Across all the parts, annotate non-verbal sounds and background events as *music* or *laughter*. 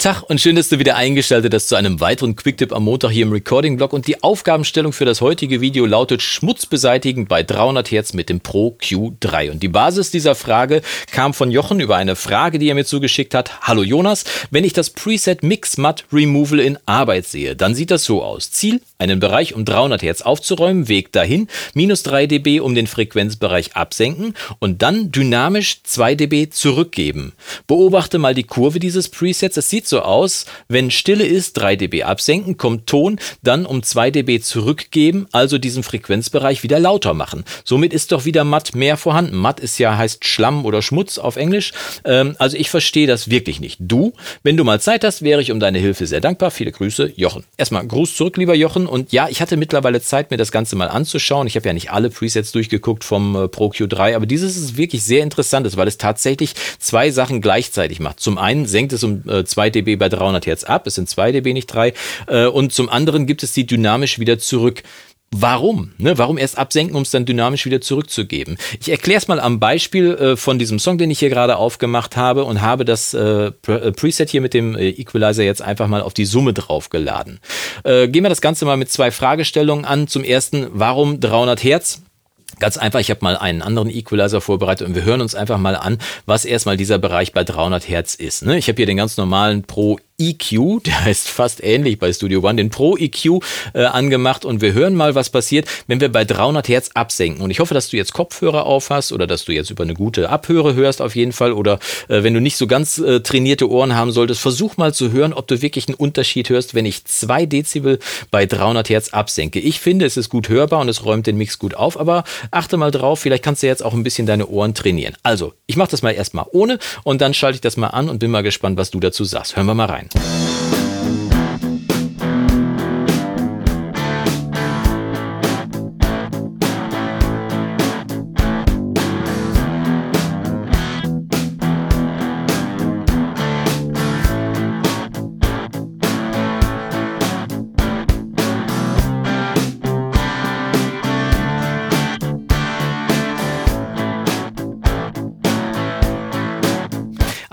Tag und schön, dass du wieder eingeschaltet hast zu einem weiteren Quicktip am Montag hier im Recording-Blog. Und die Aufgabenstellung für das heutige Video lautet Schmutz beseitigen bei 300 Hertz mit dem Pro Q3. Und die Basis dieser Frage kam von Jochen über eine Frage, die er mir zugeschickt hat. Hallo Jonas, wenn ich das Preset Mix Matt Removal in Arbeit sehe, dann sieht das so aus. Ziel, einen Bereich um 300 Hertz aufzuräumen, Weg dahin, minus 3 dB um den Frequenzbereich absenken und dann dynamisch 2 dB zurückgeben. Beobachte mal die Kurve dieses Presets. Es sieht so aus, wenn Stille ist, 3 dB absenken, kommt Ton, dann um 2 dB zurückgeben, also diesen Frequenzbereich wieder lauter machen. Somit ist doch wieder matt mehr vorhanden. Matt ist ja heißt Schlamm oder Schmutz auf Englisch. Ähm, also ich verstehe das wirklich nicht. Du, wenn du mal Zeit hast, wäre ich um deine Hilfe sehr dankbar. Viele Grüße, Jochen. Erstmal Gruß zurück, lieber Jochen. Und ja, ich hatte mittlerweile Zeit, mir das Ganze mal anzuschauen. Ich habe ja nicht alle Presets durchgeguckt vom äh, Pro Q3, aber dieses ist wirklich sehr interessant, weil es tatsächlich zwei Sachen gleichzeitig macht. Zum einen senkt es um äh, 2 dB bei 300 Hertz ab, es sind 2 dB, nicht 3. Äh, und zum anderen gibt es die dynamisch wieder zurück. Warum? Ne? Warum erst absenken, um es dann dynamisch wieder zurückzugeben? Ich erkläre es mal am Beispiel äh, von diesem Song, den ich hier gerade aufgemacht habe und habe das äh, äh, Preset hier mit dem äh, Equalizer jetzt einfach mal auf die Summe draufgeladen. Äh, gehen wir das Ganze mal mit zwei Fragestellungen an. Zum ersten, warum 300 Hertz? Ganz einfach, ich habe mal einen anderen Equalizer vorbereitet und wir hören uns einfach mal an, was erstmal dieser Bereich bei 300 Hertz ist. Ne? Ich habe hier den ganz normalen Pro EQ, der heißt fast ähnlich bei Studio One, den Pro EQ äh, angemacht und wir hören mal, was passiert, wenn wir bei 300 Hertz absenken. Und ich hoffe, dass du jetzt Kopfhörer auf hast oder dass du jetzt über eine gute Abhöre hörst auf jeden Fall oder äh, wenn du nicht so ganz äh, trainierte Ohren haben solltest, versuch mal zu hören, ob du wirklich einen Unterschied hörst, wenn ich 2 Dezibel bei 300 Hertz absenke. Ich finde, es ist gut hörbar und es räumt den Mix gut auf, aber achte mal drauf, vielleicht kannst du jetzt auch ein bisschen deine Ohren trainieren. Also, ich mache das mal erstmal ohne und dann schalte ich das mal an und bin mal gespannt, was du dazu sagst. Hören wir mal rein. Bye.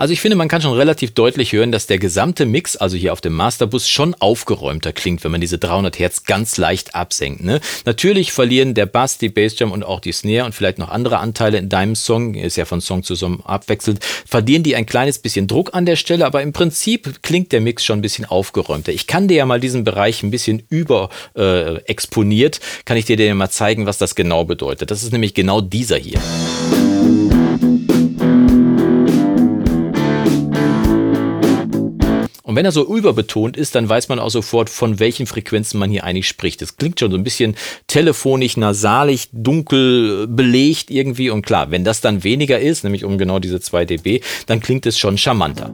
Also ich finde, man kann schon relativ deutlich hören, dass der gesamte Mix, also hier auf dem Masterbus, schon aufgeräumter klingt, wenn man diese 300 Hertz ganz leicht absenkt. Ne? Natürlich verlieren der Bass, die Bassdrum und auch die Snare und vielleicht noch andere Anteile in deinem Song, ist ja von Song zu Song abwechselnd, verlieren die ein kleines bisschen Druck an der Stelle, aber im Prinzip klingt der Mix schon ein bisschen aufgeräumter. Ich kann dir ja mal diesen Bereich ein bisschen über äh, exponiert, kann ich dir dir mal zeigen, was das genau bedeutet. Das ist nämlich genau dieser hier. Wenn er so überbetont ist, dann weiß man auch sofort, von welchen Frequenzen man hier eigentlich spricht. Das klingt schon so ein bisschen telefonisch, nasalig, dunkel, belegt irgendwie. Und klar, wenn das dann weniger ist, nämlich um genau diese 2 dB, dann klingt es schon charmanter.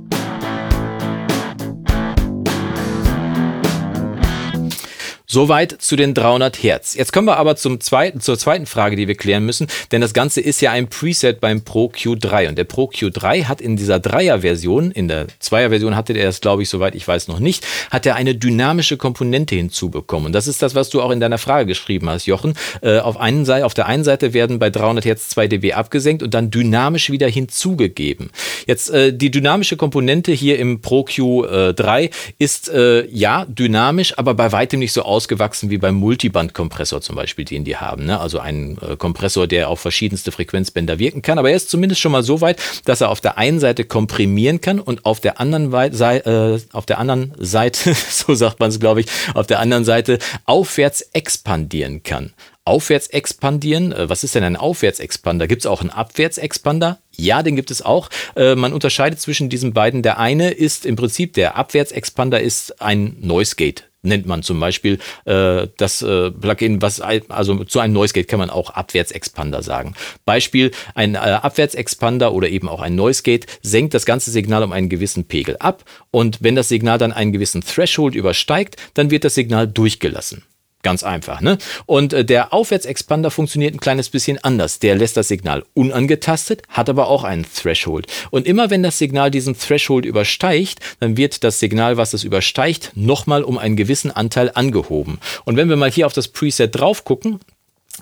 Soweit zu den 300 Hertz. Jetzt kommen wir aber zum zweiten, zur zweiten Frage, die wir klären müssen, denn das Ganze ist ja ein Preset beim Pro Q3 und der Pro Q3 hat in dieser Dreier-Version, in der Zweier-Version hatte der es, glaube ich, soweit ich weiß noch nicht, hat er eine dynamische Komponente hinzubekommen. Und das ist das, was du auch in deiner Frage geschrieben hast, Jochen. Äh, auf, einen Seite, auf der einen Seite werden bei 300 Hertz 2 dB abgesenkt und dann dynamisch wieder hinzugegeben. Jetzt äh, die dynamische Komponente hier im Pro Q3 ist äh, ja dynamisch, aber bei weitem nicht so aus ausgewachsen wie beim Multiband-Kompressor zum Beispiel, den die haben. Ne? Also ein äh, Kompressor, der auf verschiedenste Frequenzbänder wirken kann. Aber er ist zumindest schon mal so weit, dass er auf der einen Seite komprimieren kann und auf der anderen, äh, auf der anderen Seite, *laughs* so sagt man es glaube ich, auf der anderen Seite aufwärts expandieren kann aufwärts expandieren. Äh, was ist denn ein Aufwärtsexpander? Gibt es auch einen Abwärtsexpander? Ja, den gibt es auch. Äh, man unterscheidet zwischen diesen beiden. Der eine ist im Prinzip der Abwärtsexpander ist ein Noise Gate nennt man zum Beispiel äh, das äh, Plugin, was also zu einem Noise Gate kann man auch Abwärtsexpander sagen. Beispiel ein äh, Abwärtsexpander oder eben auch ein Noise Gate senkt das ganze Signal um einen gewissen Pegel ab und wenn das Signal dann einen gewissen Threshold übersteigt, dann wird das Signal durchgelassen. Ganz einfach. Ne? Und äh, der Aufwärtsexpander funktioniert ein kleines bisschen anders. Der lässt das Signal unangetastet, hat aber auch einen Threshold. Und immer wenn das Signal diesen Threshold übersteigt, dann wird das Signal, was es übersteigt, nochmal um einen gewissen Anteil angehoben. Und wenn wir mal hier auf das Preset drauf gucken,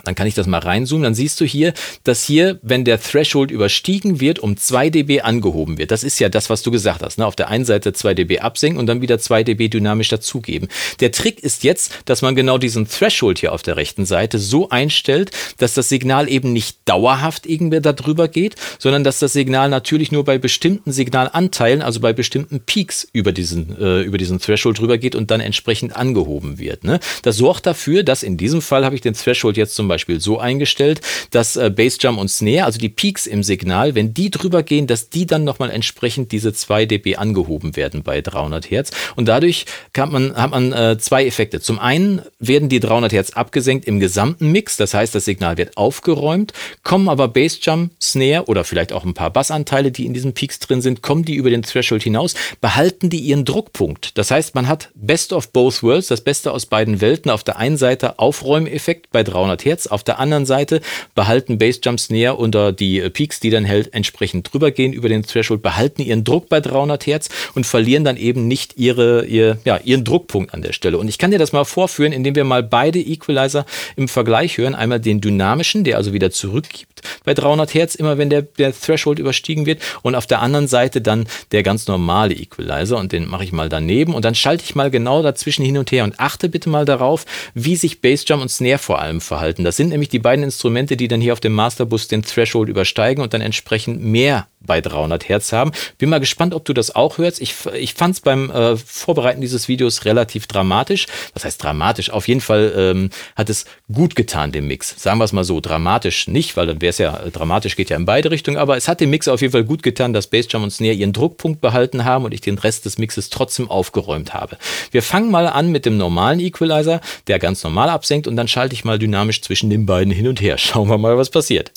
dann kann ich das mal reinzoomen, dann siehst du hier, dass hier, wenn der Threshold überstiegen wird, um 2 dB angehoben wird. Das ist ja das, was du gesagt hast. Ne? Auf der einen Seite 2 dB absenken und dann wieder 2 dB dynamisch dazugeben. Der Trick ist jetzt, dass man genau diesen Threshold hier auf der rechten Seite so einstellt, dass das Signal eben nicht dauerhaft irgendwie darüber geht, sondern dass das Signal natürlich nur bei bestimmten Signalanteilen, also bei bestimmten Peaks über diesen, äh, über diesen Threshold drüber geht und dann entsprechend angehoben wird. Ne? Das sorgt dafür, dass in diesem Fall habe ich den Threshold jetzt zum Beispiel so eingestellt, dass äh, Bassdrum und Snare, also die Peaks im Signal, wenn die drüber gehen, dass die dann nochmal entsprechend diese 2 dB angehoben werden bei 300 Hertz. Und dadurch kann man, hat man äh, zwei Effekte. Zum einen werden die 300 Hertz abgesenkt im gesamten Mix, das heißt, das Signal wird aufgeräumt, kommen aber Bassdrum, Snare oder vielleicht auch ein paar Bassanteile, die in diesen Peaks drin sind, kommen die über den Threshold hinaus, behalten die ihren Druckpunkt. Das heißt, man hat Best of both worlds, das Beste aus beiden Welten. Auf der einen Seite Aufräumeffekt bei 300 Hertz, auf der anderen Seite behalten Bassjumps näher unter die Peaks, die dann hält, entsprechend drüber gehen über den Threshold, behalten ihren Druck bei 300 Hertz und verlieren dann eben nicht ihre, ihr, ja, ihren Druckpunkt an der Stelle. Und ich kann dir das mal vorführen, indem wir mal beide Equalizer im Vergleich hören. Einmal den dynamischen, der also wieder zurückgibt bei 300 Hertz, immer wenn der, der Threshold überstiegen wird. Und auf der anderen Seite dann der ganz normale Equalizer. Und den mache ich mal daneben. Und dann schalte ich mal genau dazwischen hin und her und achte bitte mal darauf, wie sich Bassdrum und Snare vor allem verhalten. Das sind nämlich die beiden Instrumente, die dann hier auf dem Masterbus den Threshold übersteigen und dann entsprechend mehr bei 300 Hertz haben. Bin mal gespannt, ob du das auch hörst. Ich, ich fand es beim äh, Vorbereiten dieses Videos relativ dramatisch. Was heißt dramatisch? Auf jeden Fall ähm, hat es gut getan, dem Mix. Sagen wir es mal so, dramatisch nicht, weil dann wäre es ja, äh, dramatisch geht ja in beide Richtungen, aber es hat dem Mix auf jeden Fall gut getan, dass Bassdrum und Snare ihren Druckpunkt behalten haben und ich den Rest des Mixes trotzdem aufgeräumt habe. Wir fangen mal an mit dem normalen Equalizer, der ganz normal absenkt und dann schalte ich mal dynamisch zwischen den beiden hin und her. Schauen wir mal, was passiert.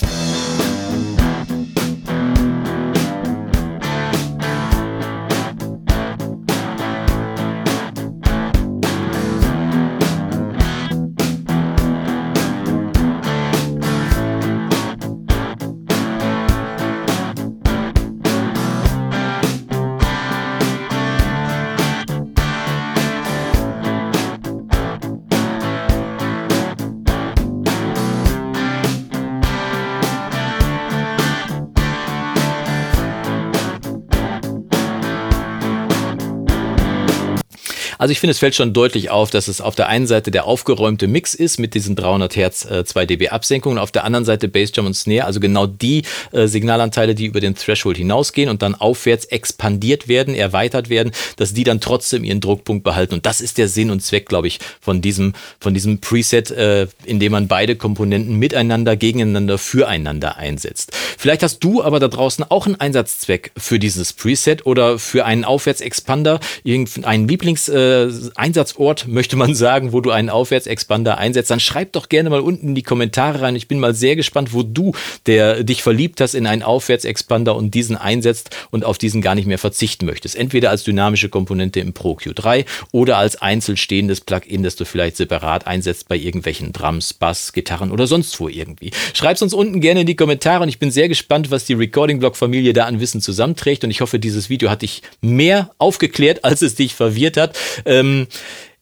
Also ich finde, es fällt schon deutlich auf, dass es auf der einen Seite der aufgeräumte Mix ist mit diesen 300 Hertz äh, 2 dB Absenkungen, auf der anderen Seite Bassdrum und Snare, also genau die äh, Signalanteile, die über den Threshold hinausgehen und dann aufwärts expandiert werden, erweitert werden, dass die dann trotzdem ihren Druckpunkt behalten. Und das ist der Sinn und Zweck, glaube ich, von diesem, von diesem Preset, äh, in dem man beide Komponenten miteinander, gegeneinander, füreinander einsetzt. Vielleicht hast du aber da draußen auch einen Einsatzzweck für dieses Preset oder für einen Aufwärtsexpander, irgendeinen Lieblings äh, äh, Einsatzort, möchte man sagen, wo du einen Aufwärtsexpander einsetzt, dann schreib doch gerne mal unten in die Kommentare rein. Ich bin mal sehr gespannt, wo du der dich verliebt hast in einen Aufwärtsexpander und diesen einsetzt und auf diesen gar nicht mehr verzichten möchtest. Entweder als dynamische Komponente im Pro Q3 oder als einzeln stehendes Plugin, das du vielleicht separat einsetzt bei irgendwelchen Drums, Bass, Gitarren oder sonst wo irgendwie. Schreib's uns unten gerne in die Kommentare und ich bin sehr gespannt, was die Recording Blog Familie da an Wissen zusammenträgt und ich hoffe, dieses Video hat dich mehr aufgeklärt, als es dich verwirrt hat. Ähm,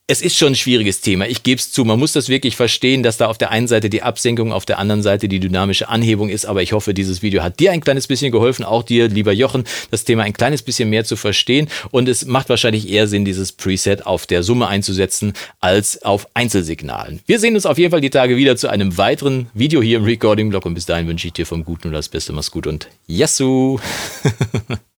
es ist schon ein schwieriges Thema. Ich gebe es zu. Man muss das wirklich verstehen, dass da auf der einen Seite die Absenkung, auf der anderen Seite die dynamische Anhebung ist. Aber ich hoffe, dieses Video hat dir ein kleines bisschen geholfen, auch dir, lieber Jochen, das Thema ein kleines bisschen mehr zu verstehen. Und es macht wahrscheinlich eher Sinn, dieses Preset auf der Summe einzusetzen, als auf Einzelsignalen. Wir sehen uns auf jeden Fall die Tage wieder zu einem weiteren Video hier im Recording-Blog. Und bis dahin wünsche ich dir vom Guten und das Beste. Mach's gut und Yassou! *laughs*